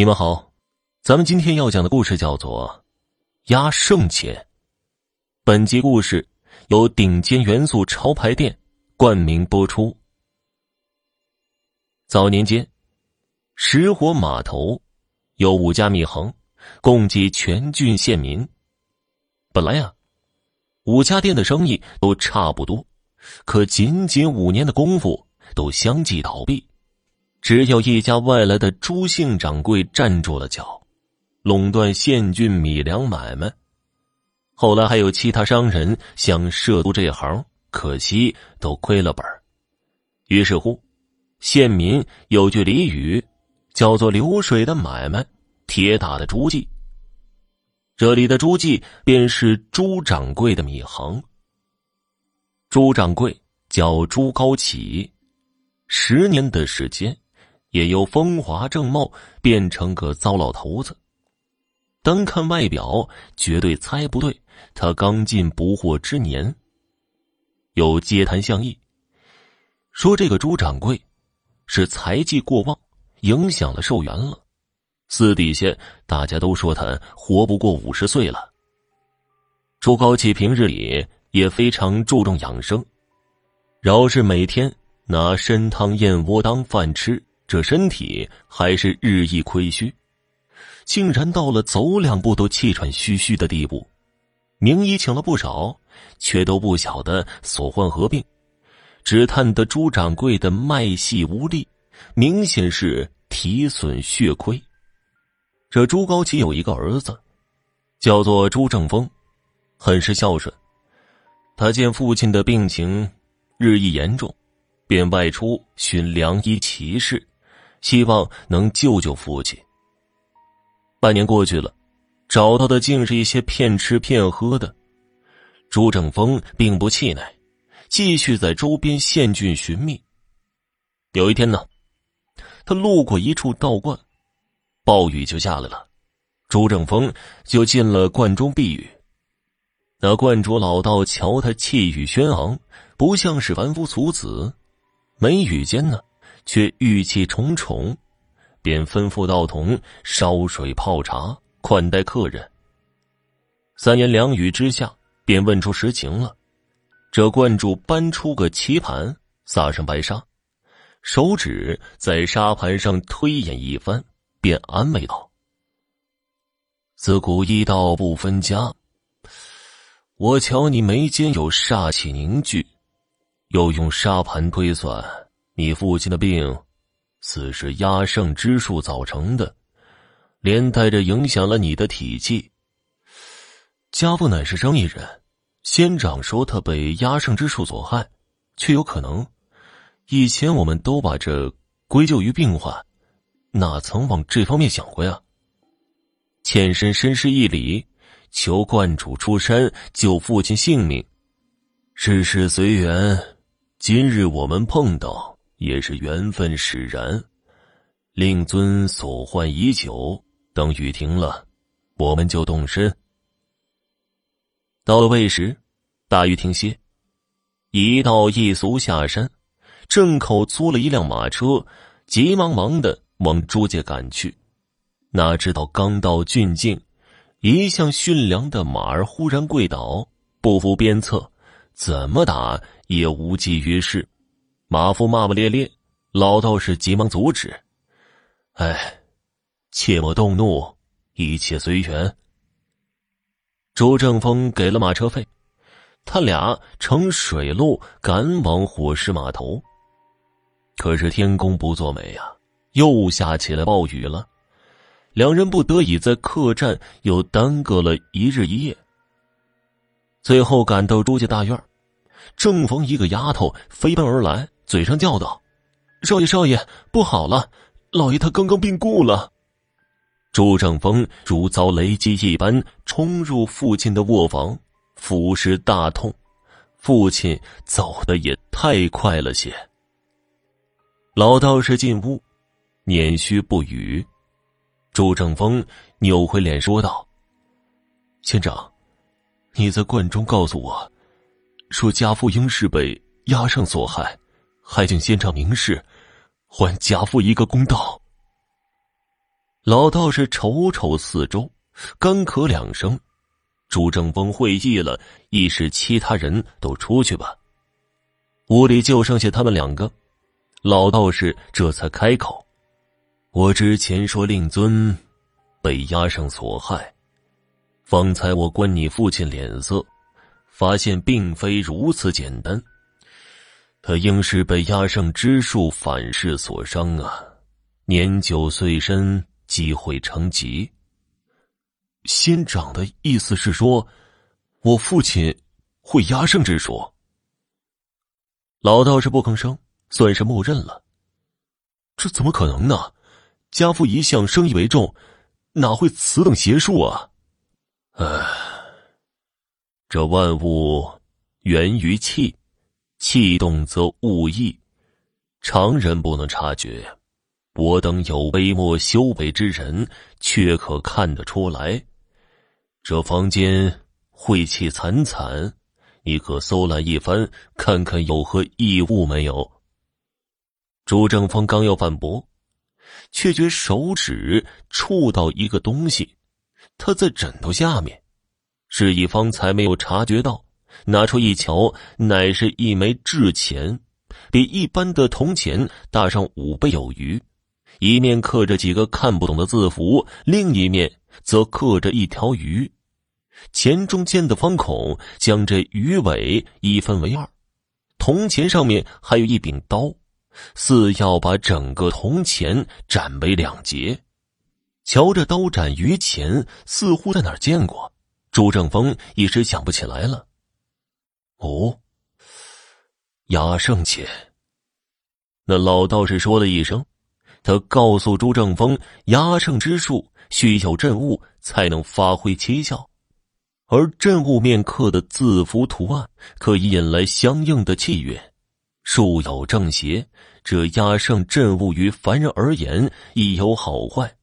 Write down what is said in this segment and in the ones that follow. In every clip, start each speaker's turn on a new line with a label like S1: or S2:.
S1: 你们好，咱们今天要讲的故事叫做《压圣钱》。本集故事由顶尖元素潮牌店冠名播出。早年间，石火码头有五家米行，供给全郡县民。本来呀，五家店的生意都差不多，可仅仅五年的功夫，都相继倒闭。只有一家外来的朱姓掌柜站住了脚，垄断县郡米粮买卖。后来还有其他商人想涉足这行，可惜都亏了本于是乎，县民有句俚语，叫做“流水的买卖，铁打的朱记”。这里的朱记便是朱掌柜的米行。朱掌柜叫朱高启，十年的时间。也由风华正茂变成个糟老头子。单看外表，绝对猜不对他刚进不惑之年。有街谈巷议，说这个朱掌柜是财技过旺，影响了寿元了。私底下大家都说他活不过五十岁了。朱高启平日里也非常注重养生，饶是每天拿参汤燕窝当饭吃。这身体还是日益亏虚，竟然到了走两步都气喘吁吁的地步。名医请了不少，却都不晓得所患何病，只叹得朱掌柜的脉细无力，明显是体损血亏。这朱高启有一个儿子，叫做朱正峰，很是孝顺。他见父亲的病情日益严重，便外出寻良医奇士。希望能救救父亲。半年过去了，找到的竟是一些骗吃骗喝的。朱正峰并不气馁，继续在周边县郡寻觅。有一天呢，他路过一处道观，暴雨就下来了，朱正峰就进了观中避雨。那观主老道瞧他气宇轩昂，不像是凡夫俗子，眉宇间呢。却郁气重重，便吩咐道童烧水泡茶款待客人。三言两语之下，便问出实情了。这观主搬出个棋盘，撒上白沙，手指在沙盘上推演一番，便安慰道：“自古医道不分家，我瞧你眉间有煞气凝聚，又用沙盘推算。”你父亲的病，似是压胜之术造成的，连带着影响了你的体气。家父乃是生意人，仙长说他被压胜之术所害，却有可能。以前我们都把这归咎于病患，哪曾往这方面想过呀？欠身深施一礼，求观主出山救父亲性命。世事随缘，今日我们碰到。也是缘分使然，令尊所患已久，等雨停了，我们就动身。到了未时，大雨停歇，一道一俗下山，正口租了一辆马车，急忙忙的往朱家赶去。哪知道刚到郡境，一向驯良的马儿忽然跪倒，不服鞭策，怎么打也无济于事。马夫骂骂咧咧，老道士急忙阻止：“哎，切莫动怒，一切随缘。”朱正峰给了马车费，他俩乘水路赶往火石码头。可是天公不作美呀，又下起了暴雨了，两人不得已在客栈又耽搁了一日一夜。最后赶到朱家大院，正逢一个丫头飞奔而来。嘴上叫道：“少爷，少爷，不好了！老爷他刚刚病故了。”朱正峰如遭雷击一般冲入父亲的卧房，俯视大痛。父亲走的也太快了些。老道士进屋，捻须不语。朱正峰扭回脸说道：“县长，你在观中告诉我，说家父应是被压上所害。”还请仙长明示，还家父一个公道。老道士瞅瞅四周，干咳两声。朱正峰会意了，意使其他人都出去吧。屋里就剩下他们两个，老道士这才开口：“我之前说令尊被压上所害，方才我观你父亲脸色，发现并非如此简单。他应是被压圣之术反噬所伤啊，年久岁深。”机会成疾。仙长的意思是说，我父亲会压圣之术。老道士不吭声，算是默认了。这怎么可能呢？家父一向生意为重，哪会此等邪术啊？唉，这万物源于气，气动则物异，常人不能察觉。我等有微末修为之人，却可看得出来。这房间晦气惨惨，你可搜览一番，看看有何异物没有？朱正峰刚要反驳，却觉手指触到一个东西，他在枕头下面，示意方才没有察觉到，拿出一瞧，乃是一枚制钱，比一般的铜钱大上五倍有余。一面刻着几个看不懂的字符，另一面则刻着一条鱼，钱中间的方孔将这鱼尾一分为二，铜钱上面还有一柄刀，似要把整个铜钱斩为两截。瞧这刀斩鱼钱，似乎在哪儿见过。朱正峰一时想不起来了。哦，压圣钱。那老道士说了一声。他告诉朱正峰，压圣之术需有阵物才能发挥奇效，而阵物面刻的字符图案可以引来相应的气运，术有正邪。这压圣阵物于凡人而言亦有好坏，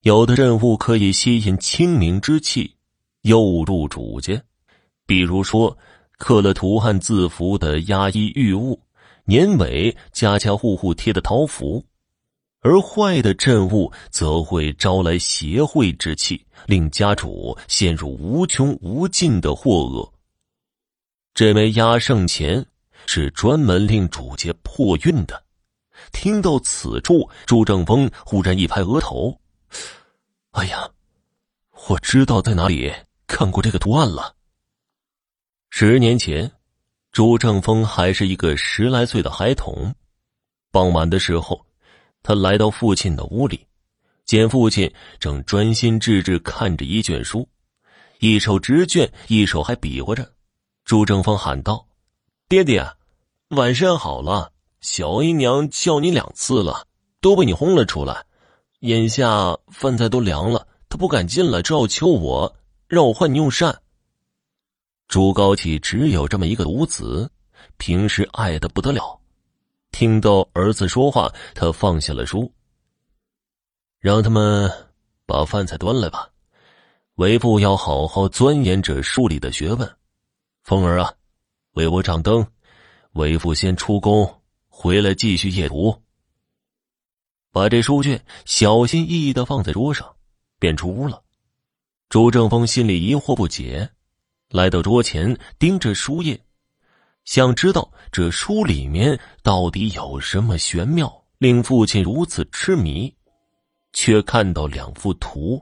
S1: 有的阵物可以吸引清明之气，诱入主家，比如说刻了图案字符的压衣玉物，年尾家家户户贴的桃符。而坏的阵物则会招来邪秽之气，令家主陷入无穷无尽的祸厄。这枚压胜钱是专门令主家破运的。听到此处，朱正峰忽然一拍额头：“哎呀，我知道在哪里看过这个图案了。”十年前，朱正峰还是一个十来岁的孩童。傍晚的时候。他来到父亲的屋里，见父亲正专心致志看着一卷书，一手执卷，一手还比划着。朱正峰喊道：“爹爹，晚膳好了，小姨娘叫你两次了，都被你轰了出来。眼下饭菜都凉了，他不敢进来，只好求我，让我换你用膳。”朱高启只有这么一个独子，平时爱的不得了。听到儿子说话，他放下了书，让他们把饭菜端来吧。为父要好好钻研这书里的学问。凤儿啊，为我掌灯。为父先出宫，回来继续夜读。把这书卷小心翼翼的放在桌上，便出屋了。朱正峰心里疑惑不解，来到桌前，盯着书页。想知道这书里面到底有什么玄妙，令父亲如此痴迷，却看到两幅图，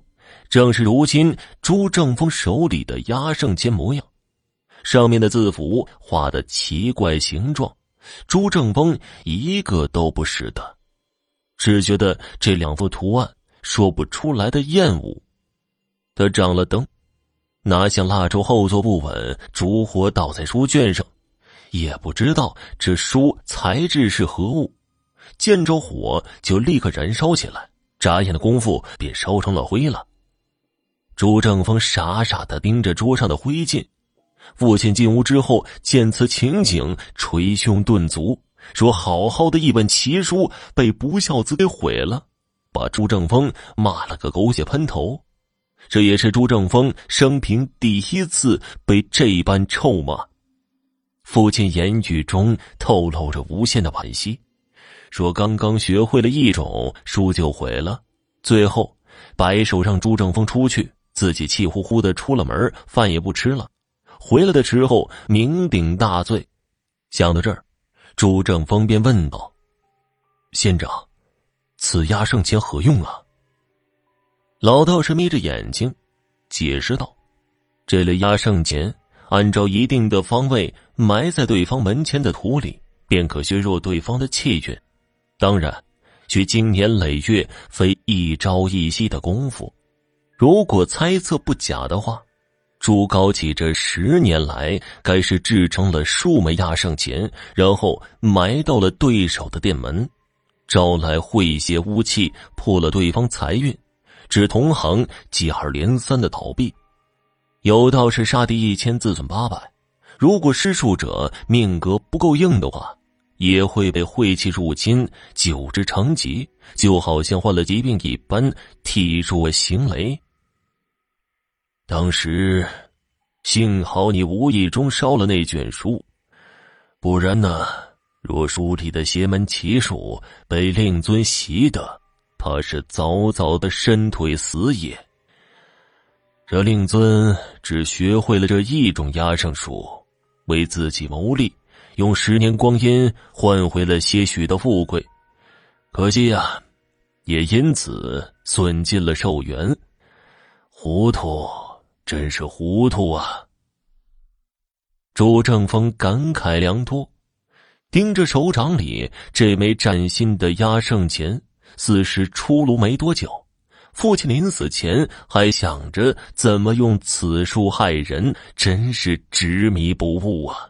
S1: 正是如今朱正峰手里的压胜钱模样，上面的字符画的奇怪形状，朱正峰一个都不识得，只觉得这两幅图案说不出来的厌恶。他掌了灯，拿向蜡烛后坐不稳，烛火倒在书卷上。也不知道这书材质是何物，见着火就立刻燃烧起来，眨眼的功夫便烧成了灰了。朱正峰傻傻的盯着桌上的灰烬，父亲进屋之后见此情景，捶胸顿足，说：“好好的一本奇书被不孝子给毁了，把朱正峰骂了个狗血喷头。这也是朱正峰生平第一次被这般臭骂。”父亲言语中透露着无限的惋惜，说：“刚刚学会了一种书就毁了，最后摆手让朱正峰出去，自己气呼呼的出了门，饭也不吃了。回来的时候酩酊大醉。想到这儿，朱正峰便问道：“县长，此压胜钱何用啊？”老道士眯着眼睛，解释道：“这类压圣钱，按照一定的方位埋在对方门前的土里，便可削弱对方的气运。当然。”需经年累月，非一朝一夕的功夫。如果猜测不假的话，朱高启这十年来，该是制成了数枚压圣钱，然后埋到了对手的店门，招来晦邪污气，破了对方财运，指同行接二连三的逃避。有道是杀敌一千，自损八百。如果施术者命格不够硬的话。也会被晦气入侵，久之成疾，就好像患了疾病一般，体弱行雷。当时，幸好你无意中烧了那卷书，不然呢，若书里的邪门奇术被令尊习得，怕是早早的伸腿死也。这令尊只学会了这一种压胜术，为自己谋利。用十年光阴换回了些许的富贵，可惜呀，也因此损尽了寿元。糊涂，真是糊涂啊！朱正峰感慨良多，盯着手掌里这枚崭新的压胜钱，此时出炉没多久。父亲临死前还想着怎么用此术害人，真是执迷不悟啊！